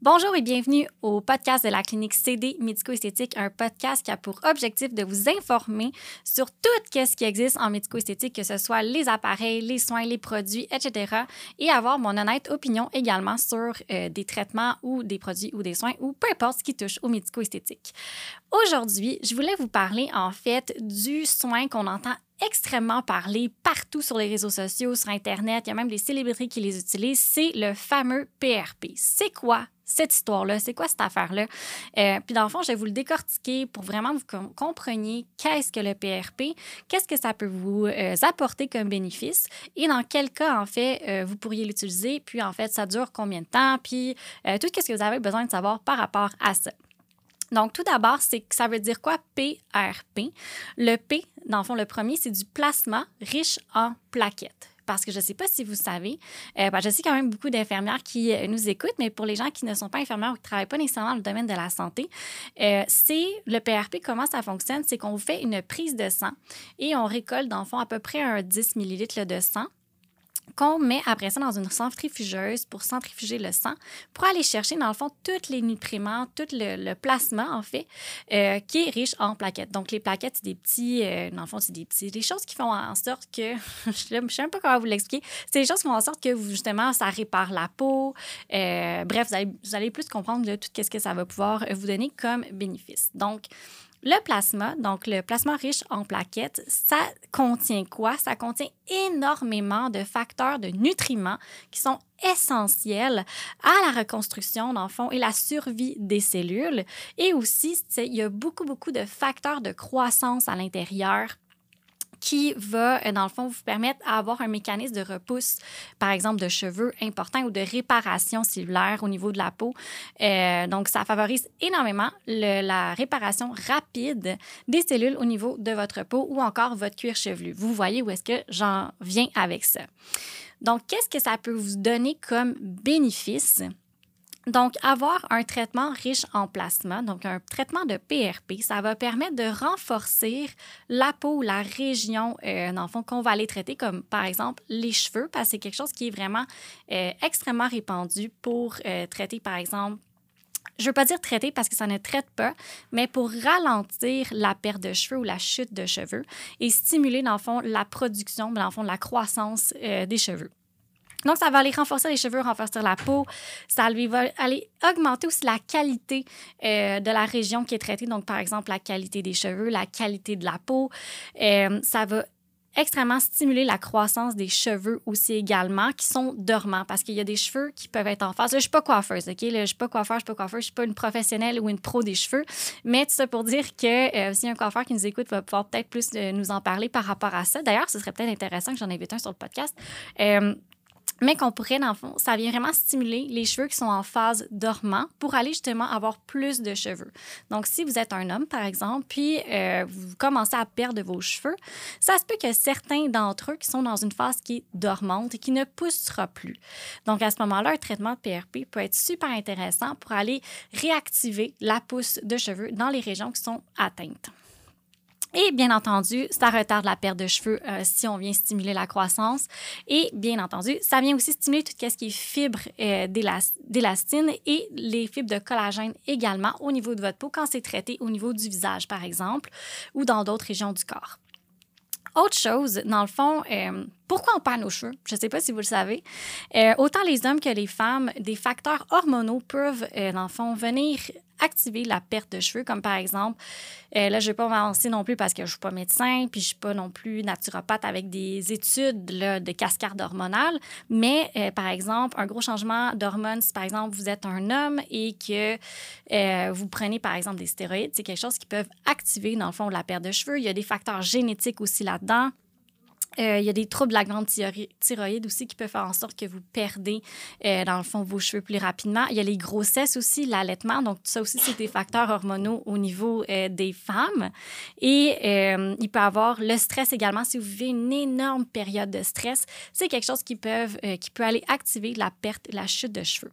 Bonjour et bienvenue au podcast de la clinique CD médico-esthétique, un podcast qui a pour objectif de vous informer sur tout ce qui existe en médico-esthétique, que ce soit les appareils, les soins, les produits, etc. et avoir mon honnête opinion également sur euh, des traitements ou des produits ou des soins ou peu importe ce qui touche au médico-esthétique. Aujourd'hui, je voulais vous parler en fait du soin qu'on entend extrêmement parler partout sur les réseaux sociaux, sur Internet, il y a même des célébrités qui les utilisent, c'est le fameux PRP. C'est quoi cette histoire-là, c'est quoi cette affaire-là? Euh, puis dans le fond, je vais vous le décortiquer pour vraiment que vous compreniez qu'est-ce que le PRP, qu'est-ce que ça peut vous euh, apporter comme bénéfice et dans quel cas, en fait, euh, vous pourriez l'utiliser, puis en fait, ça dure combien de temps, puis tout ce que vous avez besoin de savoir par rapport à ça. Donc, tout d'abord, c'est ça veut dire quoi? PRP? Le P, dans le fond, le premier, c'est du plasma riche en plaquettes parce que je ne sais pas si vous savez, euh, je sais quand même beaucoup d'infirmières qui euh, nous écoutent, mais pour les gens qui ne sont pas infirmières ou qui ne travaillent pas nécessairement dans le domaine de la santé, euh, c'est le PRP, comment ça fonctionne? C'est qu'on fait une prise de sang et on récolte, dans le fond, à peu près un 10 millilitres de sang qu'on met après ça dans une centrifugeuse pour centrifuger le sang, pour aller chercher, dans le fond, tous les nutriments, tout le, plasma, en fait, euh, qui est riche en plaquettes. Donc, les plaquettes, c'est des petits, euh, dans le fond, c'est des petits, des choses qui font en sorte que, je ne sais même pas comment vous l'expliquer, c'est des choses qui font en sorte que, justement, ça répare la peau. Euh, bref, vous allez, plus comprendre tout ce que ça va pouvoir vous donner comme bénéfice. Donc, le plasma, donc le plasma riche en plaquettes, ça contient quoi? Ça contient énormément de facteurs de nutriments qui sont essentiels à la reconstruction, dans le fond, et la survie des cellules. Et aussi, il y a beaucoup, beaucoup de facteurs de croissance à l'intérieur qui va, euh, dans le fond, vous permettre d'avoir un mécanisme de repousse, par exemple, de cheveux important ou de réparation cellulaire au niveau de la peau. Euh, donc, ça favorise énormément la réparation rapide des cellules au niveau de votre peau ou encore votre cuir chevelu. Vous voyez où est-ce que j'en viens avec ça. Donc, qu'est-ce que ça peut vous donner comme bénéfice? Donc, avoir un traitement riche en plasma, donc un traitement de PRP, ça va permettre de renforcer la peau, la région, euh, dans le fond, qu'on va aller traiter, comme par exemple les cheveux, parce que c'est quelque chose qui est vraiment euh, extrêmement répandu pour euh, traiter, par exemple, je ne veux pas dire traiter parce que ça ne traite pas, mais pour ralentir la perte de cheveux ou la chute de cheveux et stimuler, dans le fond, la production, dans le fond, la croissance des cheveux. Donc, ça va aller renforcer les cheveux, renforcer la peau. Ça va aller augmenter aussi la qualité euh, de la région qui est traitée. Donc, par exemple, la qualité des cheveux, la qualité de la peau. Euh, ça va extrêmement stimuler la croissance des cheveux aussi également, qui sont dormants, parce qu'il y a des cheveux qui peuvent être en phase. Là, je ne suis pas coiffeuse, OK? Je ne suis pas coiffeur, je ne suis pas coiffeur, je ne suis pas une professionnelle ou une pro des cheveux, mais tout ça pour dire que euh, si un coiffeur qui nous écoute va pouvoir peut-être plus nous en parler par rapport à ça. D'ailleurs, ce serait peut-être intéressant que j'en invite un sur le podcast mais qu'on pourrait, dans le fond, ça vient vraiment stimuler les cheveux qui sont en phase dormant pour aller justement avoir plus de cheveux. Donc, si vous êtes un homme, par exemple, puis euh, vous commencez à perdre vos cheveux, ça se peut que certains d'entre eux qui sont dans une phase qui est dormante et qui ne poussera plus. Donc, à ce moment-là, un traitement de PRP peut être super intéressant pour aller réactiver la pousse de cheveux dans les régions qui sont atteintes. Et bien entendu, ça retarde la perte de cheveux euh, si on vient stimuler la croissance. Et bien entendu, ça vient aussi stimuler tout ce qui est fibres euh, d'élastine et les fibres de collagène également au niveau de votre peau quand c'est traité au niveau du visage, par exemple, ou dans d'autres régions du corps. Autre chose, dans le fond, euh, pourquoi on perd nos cheveux? Je ne sais pas si vous le savez. autant les hommes que les femmes, des facteurs hormonaux peuvent, dans le fond, venir activer la perte de cheveux, comme par exemple, euh, là, je ne vais pas m'avancer non plus parce que je ne suis pas médecin, puis je ne suis pas non plus naturopathe avec des études de cascade hormonale, mais euh, par exemple, un gros changement d'hormones, si par exemple vous êtes un homme et que euh, vous prenez par exemple des stéroïdes, c'est quelque chose qui peut activer dans le fond la perte de cheveux. Il y a des facteurs génétiques aussi là-dedans. Euh, il y a des troubles de la grande thyroïde aussi qui peuvent faire en sorte que vous perdez, euh, dans le fond, vos cheveux plus rapidement. Il y a les grossesses aussi, l'allaitement. Donc, ça aussi, c'est des facteurs hormonaux au niveau euh, des femmes. Et il peut y avoir le stress également. Si vous vivez une énorme période de stress, c'est quelque chose qui, qui peut aller activer la perte, la chute de cheveux.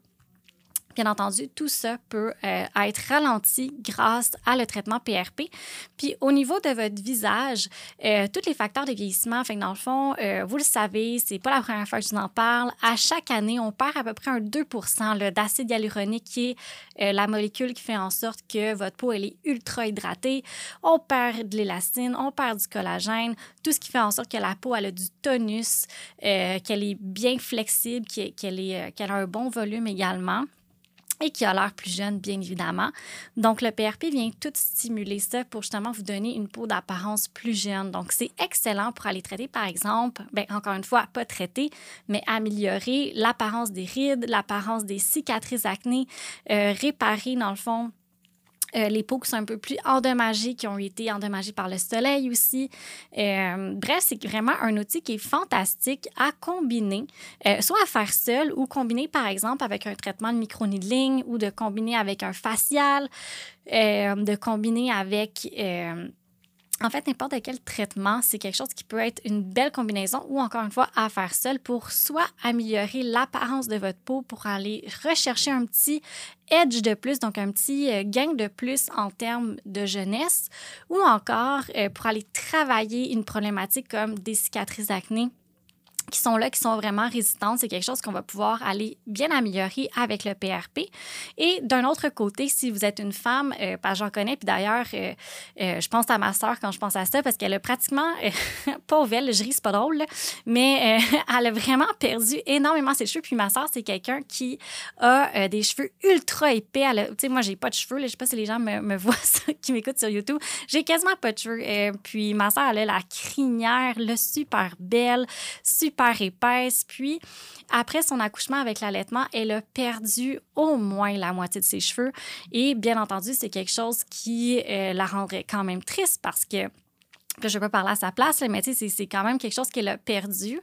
Bien entendu, tout ça peut euh, être ralenti grâce à le traitement PRP. Puis au niveau de votre visage, euh, tous les facteurs de vieillissement, fait dans le fond, euh, vous le savez, c'est pas la première fois que je vous en parle. À chaque année, on perd à peu près un 2% d'acide hyaluronique, qui est la molécule qui fait en sorte que votre peau elle est ultra hydratée. On perd de l'élastine, on perd du collagène, tout ce qui fait en sorte que la peau a du tonus, qu'elle est bien flexible, qu'elle a un bon volume également et qui a l'air plus jeune, bien évidemment. Donc, le PRP vient tout stimuler ça pour justement vous donner une peau d'apparence plus jeune. Donc, c'est excellent pour aller traiter, par exemple, bien, encore une fois, pas traiter, mais améliorer l'apparence des rides, l'apparence des cicatrices acné, euh, réparer, dans le fond, euh, les peaux qui sont un peu plus endommagées, qui ont été endommagées par le soleil aussi. Euh, bref, c'est vraiment un outil qui est fantastique à combiner, euh, soit à faire seul ou combiner par exemple avec un traitement de microneedling ou de combiner avec un facial, de combiner avec en fait, n'importe quel traitement, c'est quelque chose qui peut être une belle combinaison ou encore une fois à faire seul pour soit améliorer l'apparence de votre peau pour aller rechercher un petit edge de plus, donc un petit euh, gain de plus en termes de jeunesse ou encore euh, pour aller travailler une problématique comme des cicatrices d'acné qui sont là, qui sont vraiment résistantes. C'est quelque chose qu'on va pouvoir aller bien améliorer avec le PRP. Et d'un autre côté, si vous êtes une femme, euh, j'en connais, puis d'ailleurs, euh, euh, je pense à ma soeur quand je pense à ça, parce qu'elle a pratiquement, pauvre elle, je ris, pas drôle, mais elle a vraiment perdu énormément ses cheveux. Puis ma soeur, c'est quelqu'un qui a des cheveux ultra épais. Tu sais, moi, j'ai pas de cheveux, là, je sais pas si les gens me, voient qui m'écoutent sur YouTube. J'ai quasiment pas de cheveux. puis ma soeur, elle a la crinière, le super belle, super super épaisse. Puis, après son accouchement avec l'allaitement, elle a perdu au moins la moitié de ses cheveux. Et bien entendu, c'est quelque chose qui euh, la rendrait quand même triste parce que que je peux parler à sa place, mais c'est quand même quelque chose qu'elle a perdu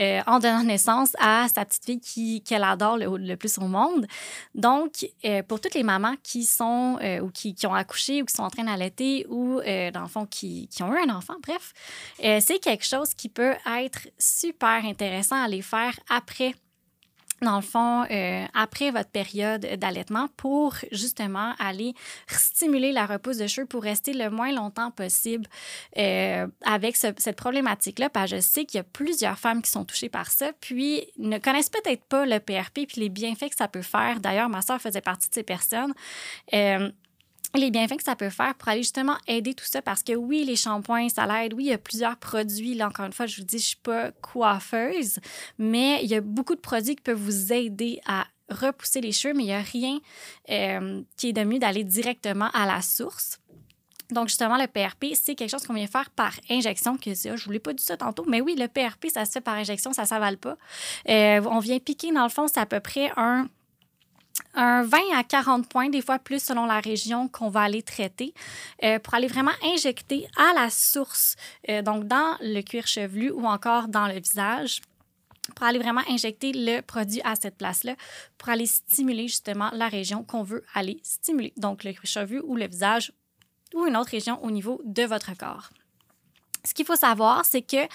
euh, en donnant naissance à sa petite fille qu'elle adore le, plus au monde. Donc, euh, pour toutes les mamans qui sont euh, ou qui, qui, ont accouché ou qui sont en train d'allaiter ou, dans le fond, qui, qui, ont eu un enfant, bref, c'est quelque chose qui peut être super intéressant à les faire après dans le fond, euh, après votre période d'allaitement pour justement aller stimuler la repousse de cheveux pour rester le moins longtemps possible euh, avec cette problématique-là. Parce que je sais qu'il y a plusieurs femmes qui sont touchées par ça, puis ne connaissent peut-être pas le PRP puis les bienfaits que ça peut faire. D'ailleurs, ma soeur faisait partie de ces personnes. Euh, les bienfaits que ça peut faire pour aller justement aider tout ça parce que oui, les shampoings, ça l'aide. Oui, il y a plusieurs produits. Là, encore une fois, je vous dis, je suis pas coiffeuse, mais il y a beaucoup de produits qui peuvent vous aider à repousser les cheveux, mais il n'y a rien euh, qui est de mieux d'aller directement à la source. Donc, justement, le PRP, c'est quelque chose qu'on vient faire par injection. Que, je ne vous l'ai pas dit ça tantôt, mais oui, le PRP, ça se fait par injection, ça ne s'avale pas. Euh, on vient piquer, dans le fond, c'est à peu près un un 20 à 40 points, des fois plus selon la région qu'on va aller traiter, euh, pour aller vraiment injecter à la source, euh, donc dans le cuir chevelu ou encore dans le visage pour aller vraiment injecter le produit à cette place-là, pour aller stimuler justement la région qu'on veut aller stimuler, donc le cuir chevelu ou le visage ou une autre région au niveau de votre corps. Ce qu'il faut savoir, c'est que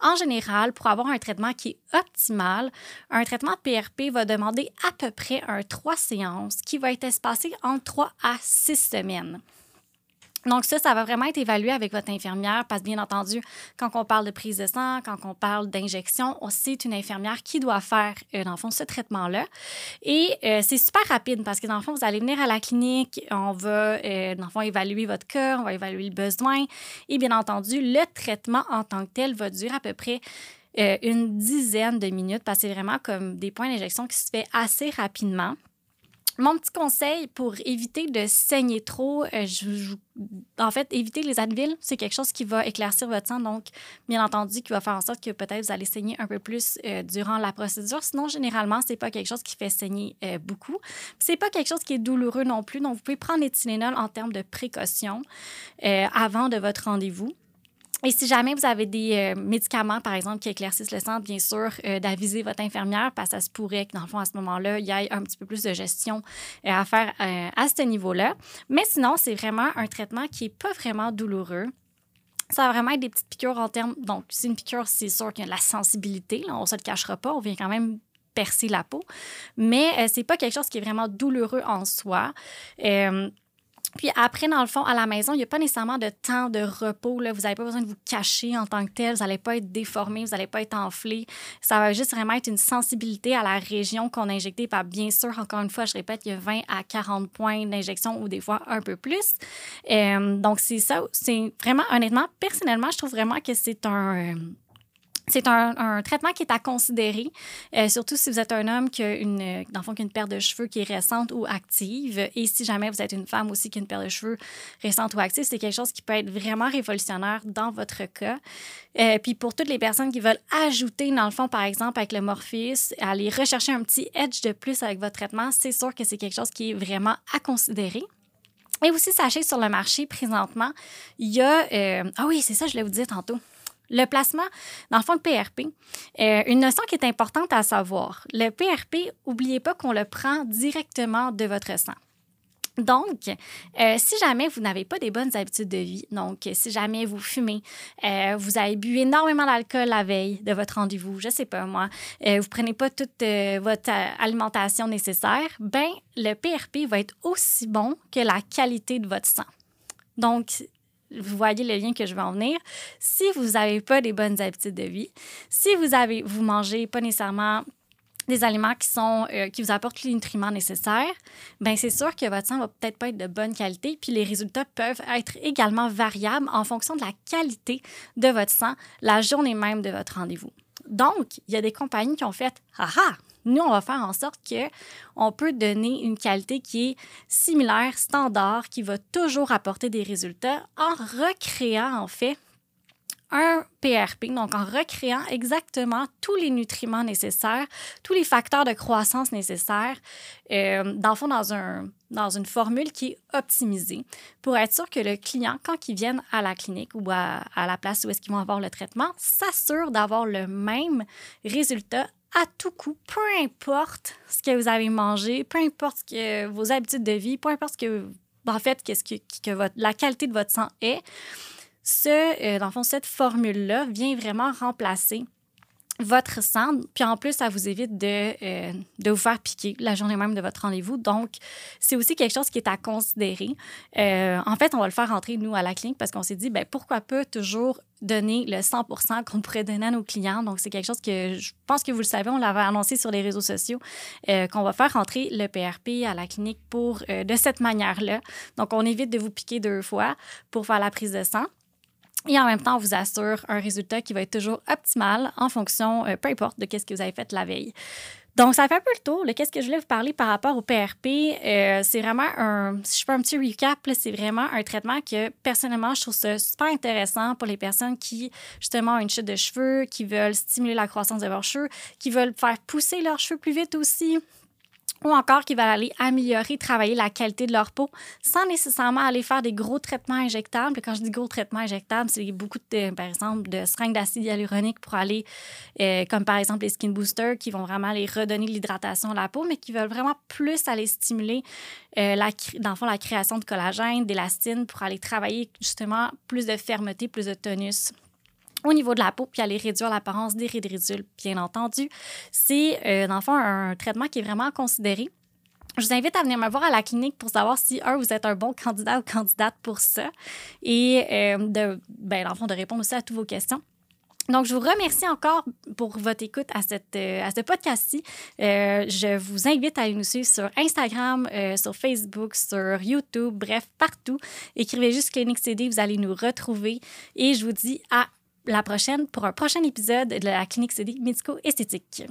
en général, pour avoir un traitement qui est optimal, un traitement PRP va demander à peu près un 3 séances qui va être espacé en 3 à 6 semaines. Donc ça, ça va vraiment être évalué avec votre infirmière parce que bien entendu, quand on parle de prise de sang, quand on parle d'injection, c'est une infirmière qui doit faire, euh, dans le fond, ce traitement-là. Et euh, c'est super rapide parce que dans le fond, vous allez venir à la clinique, on va, euh, dans le fond, évaluer votre cœur, on va évaluer le besoin. Et bien entendu, le traitement en tant que tel va durer à peu près une dizaine de minutes parce que c'est vraiment comme des points d'injection qui se fait assez rapidement. Mon petit conseil pour éviter de saigner trop, euh, en fait, éviter les Advil, c'est quelque chose qui va éclaircir votre sang, donc bien entendu, qui va faire en sorte que peut-être vous allez saigner un peu plus euh, durant la procédure. Sinon, généralement, c'est pas quelque chose qui fait saigner euh, beaucoup. C'est pas quelque chose qui est douloureux non plus, donc vous pouvez prendre les Tylenol en termes de précaution avant de votre rendez-vous. Et si jamais vous avez des euh, médicaments, par exemple, qui éclaircissent le sang, bien sûr, euh, d'aviser votre infirmière parce que ça se pourrait que, dans le fond, à ce moment-là, il y ait un petit peu plus de gestion euh, à faire à ce niveau-là. Mais sinon, c'est vraiment un traitement qui n'est pas vraiment douloureux. Ça va vraiment être des petites piqûres en termes. Donc, c'est une piqûre, c'est sûr qu'il y a de la sensibilité. on ne se le cachera pas. On vient quand même percer la peau. Mais ce c'est pas quelque chose qui est vraiment douloureux en soi. Puis après, dans le fond, à la maison, il n'y a pas nécessairement de temps de repos. Vous n'avez pas besoin de vous cacher en tant que tel. Vous n'allez pas être déformé, vous n'allez pas être enflé. Ça va juste vraiment être une sensibilité à la région qu'on a injectée. Puis bien sûr, encore une fois, je répète, il y a 20 à 40 points d'injection ou des fois un peu plus. Euh, donc, c'est ça. C'est vraiment, honnêtement, personnellement, je trouve vraiment que c'est un... Euh, c'est un, traitement qui est à considérer, euh, surtout si vous êtes un homme qui a une, dans le fond, a une paire de cheveux qui est récente ou active. Et si jamais vous êtes une femme aussi qui a une paire de cheveux récente ou active, c'est quelque chose qui peut être vraiment révolutionnaire dans votre cas. Euh, puis pour toutes les personnes qui veulent ajouter, dans le fond, par exemple, avec le Morpheus, aller rechercher un petit edge de plus avec votre traitement, c'est sûr que c'est quelque chose qui est vraiment à considérer. Et aussi, sachez sur le marché présentement, il y a. Euh, ah oui, c'est ça, je l'ai vous dire tantôt. Le placement, dans le fond, le PRP, euh, une notion qui est importante à savoir. Le PRP, n'oubliez pas qu'on le prend directement de votre sang. Donc, euh, si jamais vous n'avez pas des bonnes habitudes de vie, donc si jamais vous fumez, euh, vous avez bu énormément d'alcool la veille de votre rendez-vous, je sais pas moi, vous prenez pas toute votre alimentation nécessaire, ben le PRP va être aussi bon que la qualité de votre sang. Donc, vous voyez le lien que je veux en venir. Si vous n'avez pas des bonnes habitudes de vie, si vous avez, vous mangez pas nécessairement des aliments qui sont euh, qui vous apportent les nutriments nécessaires, ben c'est sûr que votre sang va peut-être pas être de bonne qualité, puis les résultats peuvent être également variables en fonction de la qualité de votre sang la journée même de votre rendez-vous. Donc, il y a des compagnies qui ont fait ah ah, nous, on va faire en sorte qu'on peut donner une qualité qui est similaire, standard, qui va toujours apporter des résultats en recréant, en fait, un PRP, donc en recréant exactement tous les nutriments nécessaires, tous les facteurs de croissance nécessaires, euh, dans le fond, dans, un, dans une formule qui est optimisée pour être sûr que le client, quand il vienne à la clinique ou à, à la place où est-ce qu'ils vont avoir le traitement, s'assure d'avoir le même résultat à tout coup, peu importe ce que vous avez mangé, peu importe ce que vos habitudes de vie, peu importe ce que, en fait, qu'est-ce que, la qualité de votre sang est, ce, euh, dans le fond, cette formule-là vient vraiment remplacer votre sang, puis en plus, ça vous évite de, euh, de vous faire piquer la journée même de votre rendez-vous. Donc, c'est aussi quelque chose qui est à considérer. Euh, en fait, on va le faire rentrer, nous, à la clinique parce qu'on s'est dit, ben pourquoi pas toujours donner le 100 qu'on pourrait donner à nos clients. Donc, c'est quelque chose que je pense que vous le savez, on l'avait annoncé sur les réseaux sociaux, euh, qu'on va faire rentrer le PRP à la clinique pour, de cette manière-là. Donc, on évite de vous piquer deux fois pour faire la prise de sang. Et en même temps, on vous assure un résultat qui va être toujours optimal en fonction, euh, peu importe, de ce que vous avez fait la veille. Donc, ça fait un peu le tour. Qu'est-ce que je voulais vous parler par rapport au PRP? Euh, c'est vraiment un, si je fais un petit recap, c'est vraiment un traitement que personnellement, je trouve super intéressant pour les personnes qui, justement, ont une chute de cheveux, qui veulent stimuler la croissance de leurs cheveux, qui veulent faire pousser leurs cheveux plus vite aussi, ou encore qui va aller améliorer, travailler la qualité de leur peau sans nécessairement aller faire des gros traitements injectables. quand je dis gros traitements injectables, c'est beaucoup, de, par exemple, de seringues d'acide hyaluronique pour aller, euh, comme par exemple les skin boosters, qui vont vraiment aller redonner l'hydratation à la peau, mais qui veulent vraiment plus aller stimuler, euh, la, dans le fond, la création de collagène, d'élastine pour aller travailler justement plus de fermeté, plus de tonus au niveau de la peau, puis aller réduire l'apparence des ridules, bien entendu. C'est, euh, dans le fond, un traitement qui est vraiment considéré. Je vous invite à venir me voir à la clinique pour savoir si, un, vous êtes un bon candidat ou candidate pour ça et, euh, de, ben, dans le fond, de répondre aussi à toutes vos questions. Donc, je vous remercie encore pour votre écoute à, cette, euh, à ce podcast-ci. Euh, je vous invite à aller nous suivre sur Instagram, euh, sur Facebook, sur YouTube, bref, partout. Écrivez juste Clinique CD, vous allez nous retrouver. Et je vous dis à la prochaine pour un prochain épisode de la clinique CD médico-esthétique.